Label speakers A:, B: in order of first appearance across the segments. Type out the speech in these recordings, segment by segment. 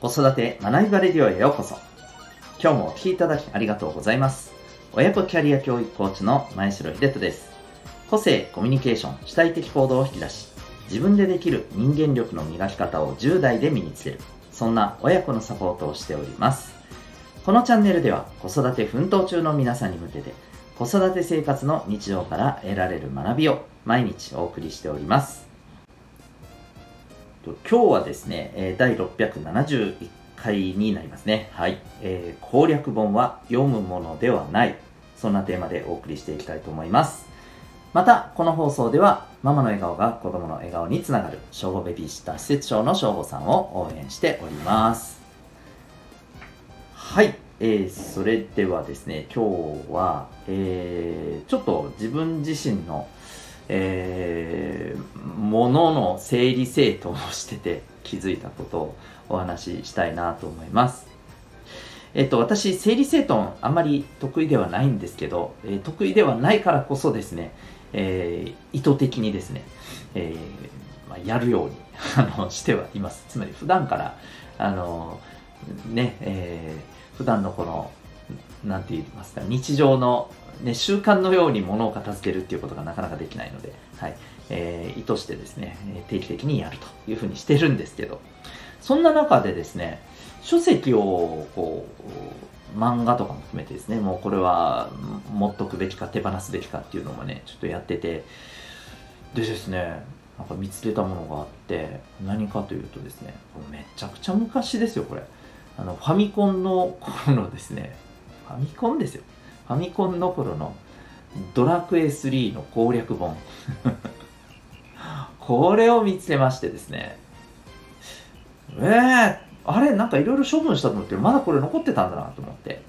A: 子育て学びバレディオへようこそ。今日もお聴きいただきありがとうございます。親子キャリア教育コーチの前城秀人です。個性、コミュニケーション、主体的行動を引き出し、自分でできる人間力の磨き方を10代で身につける。そんな親子のサポートをしております。このチャンネルでは子育て奮闘中の皆さんに向けて子育て生活の日常から得られる学びを毎日お送りしております。今日はですね、第671回になりますね。はい。えー、攻略本は読むものではない。そんなテーマでお送りしていきたいと思います。また、この放送では、ママの笑顔が子供の笑顔につながる、小保ベビーシッター施設長の小保さんを応援しております。はい。えー、それではですね、今日は、えー、ちょっと自分自身の、えー、ものの整理整頓をしてて気づいたことをお話ししたいなと思います。えっと、私、整理整頓あまり得意ではないんですけど、えー、得意ではないからこそですね、えー、意図的にですね、えー、まあ、やるように あのしてはいます。つまり普段から、あの、ね、えー、普段のこの、なんて言いますか、日常のね、習慣のように物を片付けるっていうことがなかなかできないので、はい。えー、意図してですね、定期的にやるというふうにしてるんですけど、そんな中でですね、書籍をこう、漫画とかも含めてですね、もうこれは持っとくべきか手放すべきかっていうのもね、ちょっとやってて、でですね、なんか見つけたものがあって、何かというとですね、めちゃくちゃ昔ですよ、これ。あの、ファミコンの頃のですね、ファミコンですよ。ファミコンの頃のドラクエ3の攻略本 これを見つけましてですね。えー、あれなんかいろいろ処分したと思ってまだこれ残ってたんだなと思って。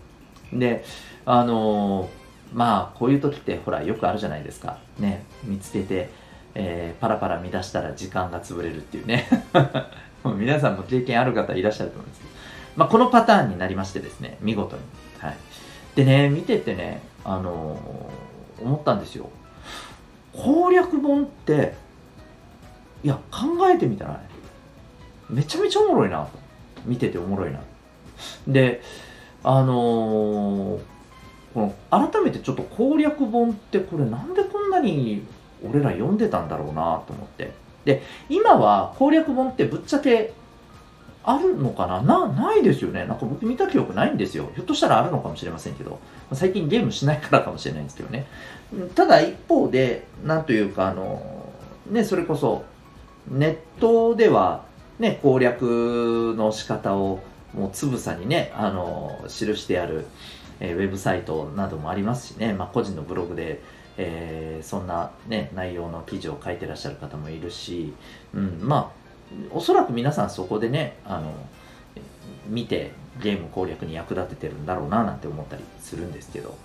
A: であのー、まあこういう時ってほらよくあるじゃないですか。ね見つけて、えー、パラパラ見出したら時間が潰れるっていうね。皆さんも経験ある方いらっしゃると思うんですけど、まあ、このパターンになりましてですね見事に。はい。でね、見ててね、あのー、思ったんですよ。攻略本って、いや、考えてみたら、ね、めちゃめちゃおもろいな。見てておもろいな。で、あのー、この改めてちょっと攻略本ってこれなんでこんなに俺ら読んでたんだろうなと思って。で、今は攻略本ってぶっちゃけあるのかな？な、ないですよね。なんか僕見た記憶ないんですよ。ひょっとしたらあるのかもしれませんけど、最近ゲームしないからかもしれないんですけどね。ただ一方で、なんというか、あの、ね、それこそ、ネットでは、ね、攻略の仕方をもうつぶさにね、あの、記してある、えー、ウェブサイトなどもありますしね、まあ、個人のブログで、えー、そんなね、内容の記事を書いてらっしゃる方もいるし、うん、まあ、おそらく皆さんそこでねあの見てゲーム攻略に役立ててるんだろうななんて思ったりするんですけど。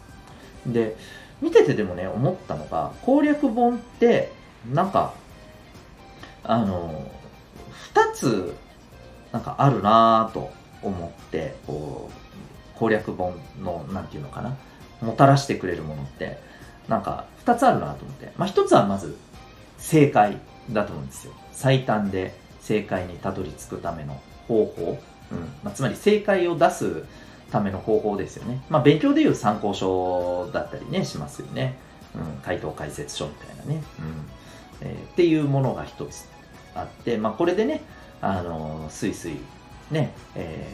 A: で見ててでもね思ったのが攻略本ってなんかあの2つなんかあるなぁと思ってこう攻略本の何て言うのかなもたらしてくれるものってなんか2つあるなと思って、まあ、1つはまず正解だと思うんですよ。最短で正解にたどり着くための方法、うん。まあ、つまり正解を出すための方法ですよね。まあ、勉強でいう参考書だったりね、しますよね。うん、回答解説書みたいなね。うん。えー、っていうものが一つ。あって、まあ、これでね、あのー、スイスイね、え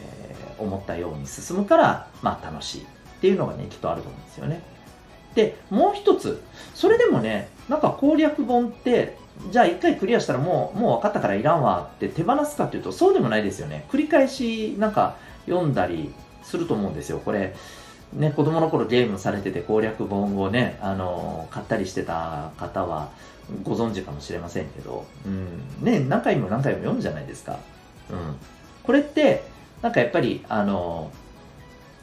A: ー、思ったように進むから、まあ、楽しいっていうのがね、きっとあると思うんですよね。で、もう一つ、それでもね、なんか攻略本って、じゃあ一回クリアしたらもう、もう分かったからいらんわって手放すかっていうと、そうでもないですよね。繰り返しなんか読んだりすると思うんですよ。これ、ね、子供の頃ゲームされてて攻略本をね、あの、買ったりしてた方はご存知かもしれませんけど、うん、ね、何回も何回も読むじゃないですか。うん。これって、なんかやっぱり、あの、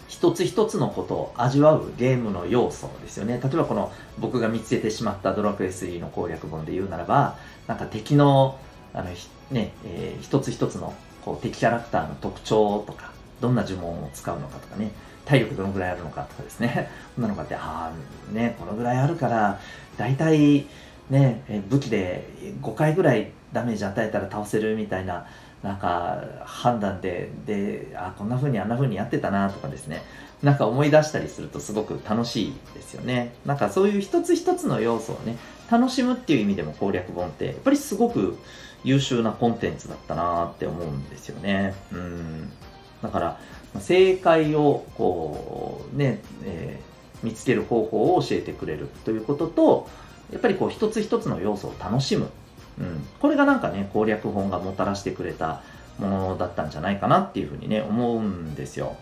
A: 一つ一つのことを味わうゲームの要素ですよね。例えばこの僕が見つけてしまったドラクエ3の攻略本で言うならば、なんか敵の、あの、ね、えー、一つ一つのこう敵キャラクターの特徴とか、どんな呪文を使うのかとかね、体力どのぐらいあるのかとかですね。こんなのがあって、ああ、ね、このぐらいあるから、大体、ね、武器で5回ぐらいダメージ与えたら倒せるみたいななんか判断でであこんな風にあんな風にやってたなとかですね。なんか思い出したりするとすごく楽しいですよね。なんかそういう一つ一つの要素をね楽しむっていう意味でも攻略本ってやっぱりすごく優秀なコンテンツだったなって思うんですよね。うん。だから正解をこうね、えー、見つける方法を教えてくれるということとやっぱりこう一つ一つの要素を楽しむ。うん、これがなんかね攻略本がもたらしてくれたものだったんじゃないかなっていうふうにね思うんですよ。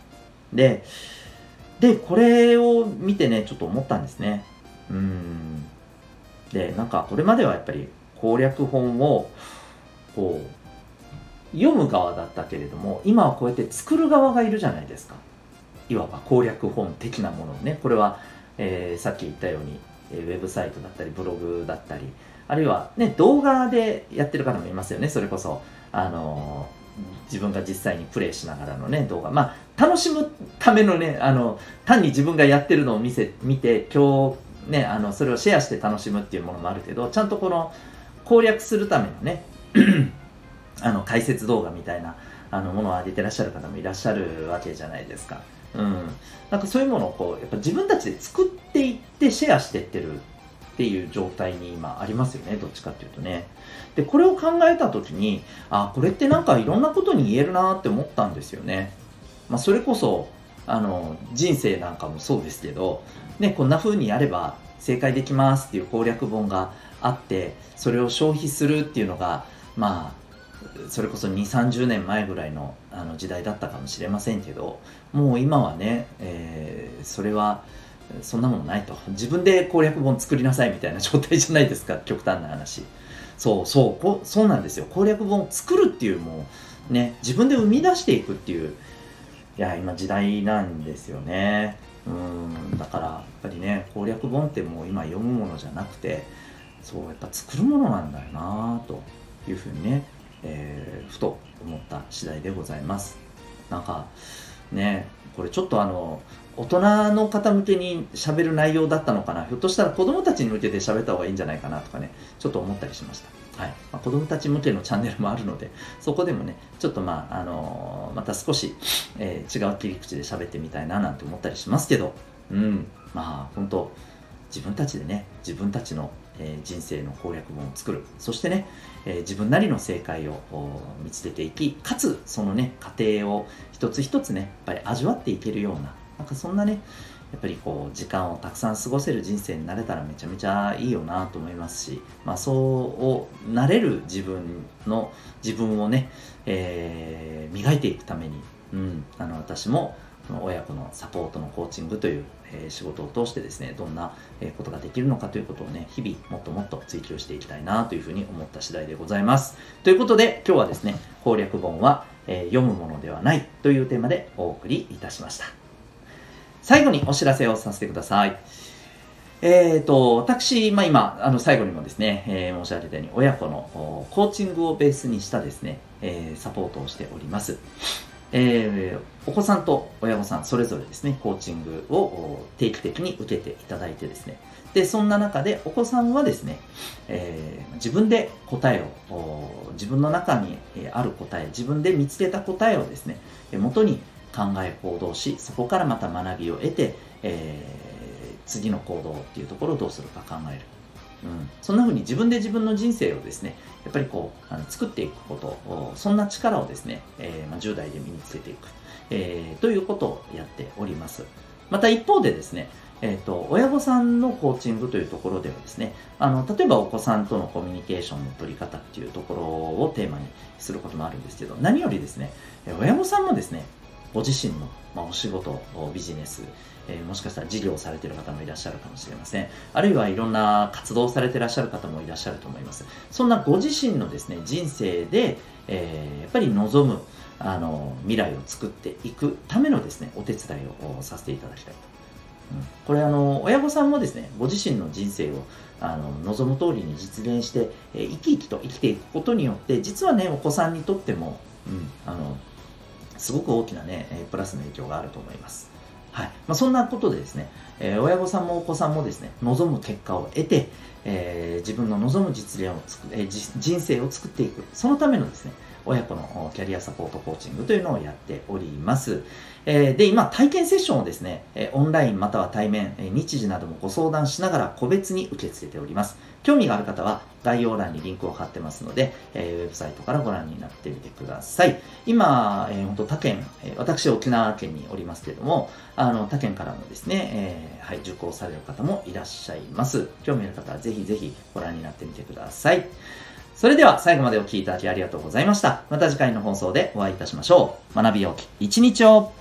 A: ででこれを見てねちょっと思ったんですね。うん。でなんかこれまではやっぱり攻略本をこう読む側だったけれども今はこうやって作る側がいるじゃないですかいわば攻略本的なものをねこれは、えー、さっき言ったようにウェブサイトだったりブログだったりあるいはね、動画でやってる方もいますよね、それこそ。あの自分が実際にプレイしながらのね、動画。まあ、楽しむためのね、あの、単に自分がやってるのを見せ、見て、今日、ね、あの、それをシェアして楽しむっていうものもあるけど、ちゃんとこの、攻略するためのね、あの、解説動画みたいな、あの、ものを上げてらっしゃる方もいらっしゃるわけじゃないですか。うん。なんかそういうものをこう、やっぱ自分たちで作っていってシェアしていってるっていう状態に今ありますよね、どっちかっていうとね。で、これを考えた時に、あ、これってなんかいろんなことに言えるなって思ったんですよね。まあ、それこそ、あの、人生なんかもそうですけど、ね、こんな風にやれば正解できますっていう攻略本があって、それを消費するっていうのが、まあ、それこそ2、30年前ぐらいのあの時代だったかもしれませんけど、もう今はね、えー、それは、そんなものないと。自分で攻略本作りなさいみたいな状態じゃないですか、極端な話。そうそうこ、そうなんですよ。攻略本を作るっていうもう、ね、自分で生み出していくっていう、いや、今時代なんですよね。うん、だから、やっぱりね、攻略本ってもう今読むものじゃなくて、そう、やっぱ作るものなんだよなというふうにね、えー、ふと思った次第でございます。なんか、ね、これちょっとあの、大人の方向けに喋る内容だったのかなひょっとしたら子供たちに向けて喋った方がいいんじゃないかなとかねちょっと思ったりしました。はいまあ、子供たち向けのチャンネルもあるのでそこでもねちょっとまあ、あのー、また少し、えー、違う切り口で喋ってみたいななんて思ったりしますけどうんまあ本当自分たちでね自分たちの、え、人生の攻略本を作る。そしてね、え、自分なりの正解を見つけていきかつそのね過程を一つ一つねやっぱり味わっていけるようななんかそんなね、やっぱりこう時間をたくさん過ごせる人生になれたらめちゃめちゃいいよなと思いますし、まあ、そうなれる自分の自分をね、えー、磨いていくために、うん、あの私もこの親子のサポートのコーチングという、え、仕事を通してですねどんなことができるのかということをね日々もっともっと追求していきたいなというふうに思った次第でございますということで今日はですね攻略本は、え、読むものではないというテーマでお送りいたしました最後にお知らせをさせてください。えっ、ー、と、私、まあ、今、あの、最後にもですね、えー、申し上げたように、親子のコーチングをベースにしたですね、えー、サポートをしております。えー、お子さんと親御さん、それぞれですね、コーチングを定期的に受けていただいてですね、で、そんな中で、お子さんはですね、えー、自分で答えを、自分の中にある答え、自分で見つけた答えをですね、元に考え行動しそこからまた学びを得て、えー、次の行動っていうところをどうするか考える、うん、そんな風に自分で自分の人生をですねやっぱりこうあの作っていくことそんな力をですね、えー、まあ、10代で身につけていく、えー、ということをやっております。また一方でですねえーと、親御さんのコーチングというところではですねあの例えばお子さんとのコミュニケーションの取り方っていうところをテーマにすることもあるんですけど何よりですね親御さんもですねご自身の、まあ、お仕事、ビジネス、えー、もしかしたら事業をされている方もいらっしゃるかもしれません。あるいはいろんな活動をされていらっしゃる方もいらっしゃると思います。そんなご自身のですね、人生で、えー、やっぱり望むあの未来を作っていくためのですね、お手伝いをさせていただきたいと。うん、これあの、親御さんもですね、ご自身の人生をあの望む通りに実現して、えー、生き生きと生きていくことによって、実はね、お子さんにとっても、うん、あのすごく大きなね、プラスの影響があると思います。はい。まあ、そんなことでですね、えー、親御さんもお子さんもですね、望む結果を得て、えー、自分の望む実現をつく、えー、人生を作っていく。そのためのですね、親子のキャリアサポートコーチングというのをやっております。えで、今、体験セッションをですね、オンラインまたは対面、日時などもご相談しながら個別に受け付けております。興味がある方は概要欄にリンクを貼ってますので、え、ウェブサイトからご覧になってみてください。今、え、本当他県、え、私沖縄県におりますけれども、あの、他県からもですね、え、はい、受講される方もいらっしゃいます。興味ある方はぜひぜひご覧になってみてください。それでは最後までお聴きいただきありがとうございました。また次回の放送でお会いいたしましょう。学びようき一日を